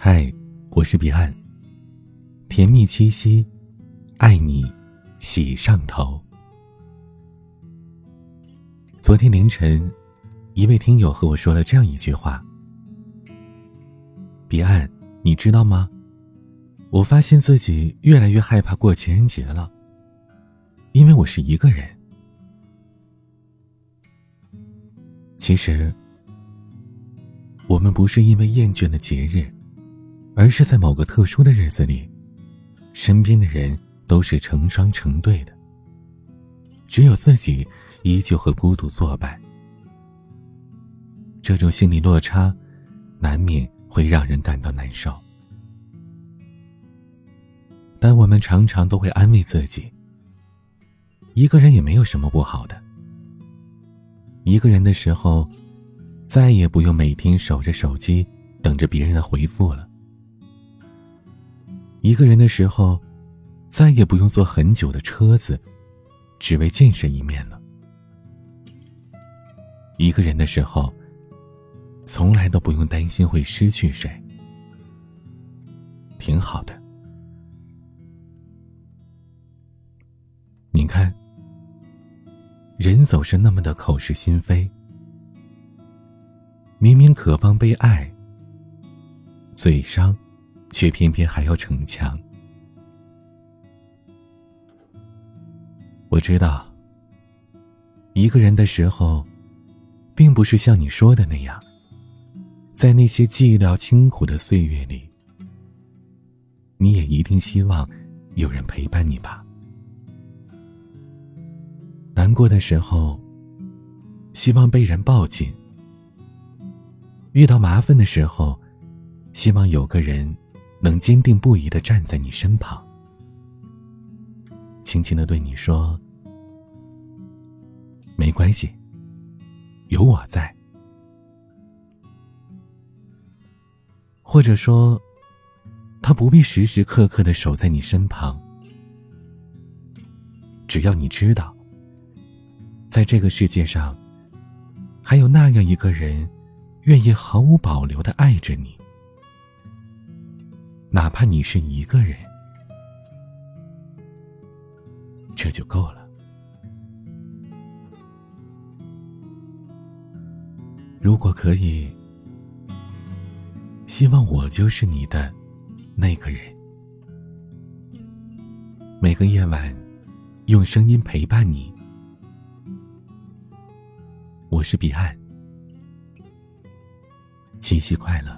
嗨，我是彼岸。甜蜜七夕，爱你，喜上头。昨天凌晨，一位听友和我说了这样一句话：“彼岸，你知道吗？我发现自己越来越害怕过情人节了，因为我是一个人。其实，我们不是因为厌倦了节日，而是在某个特殊的日子里，身边的人都是成双成对的，只有自己。”依旧和孤独作伴，这种心理落差，难免会让人感到难受。但我们常常都会安慰自己：一个人也没有什么不好的。一个人的时候，再也不用每天守着手机等着别人的回复了；一个人的时候，再也不用坐很久的车子，只为见谁一面了。一个人的时候，从来都不用担心会失去谁，挺好的。你看，人总是那么的口是心非，明明渴望被爱，嘴上却偏偏还要逞强。我知道，一个人的时候。并不是像你说的那样，在那些寂寥清苦的岁月里，你也一定希望有人陪伴你吧。难过的时候，希望被人抱紧；遇到麻烦的时候，希望有个人能坚定不移的站在你身旁，轻轻的对你说：“没关系。”有我在，或者说，他不必时时刻刻的守在你身旁。只要你知道，在这个世界上，还有那样一个人，愿意毫无保留的爱着你，哪怕你是一个人，这就够了。如果可以，希望我就是你的那个人。每个夜晚，用声音陪伴你。我是彼岸，七夕快乐。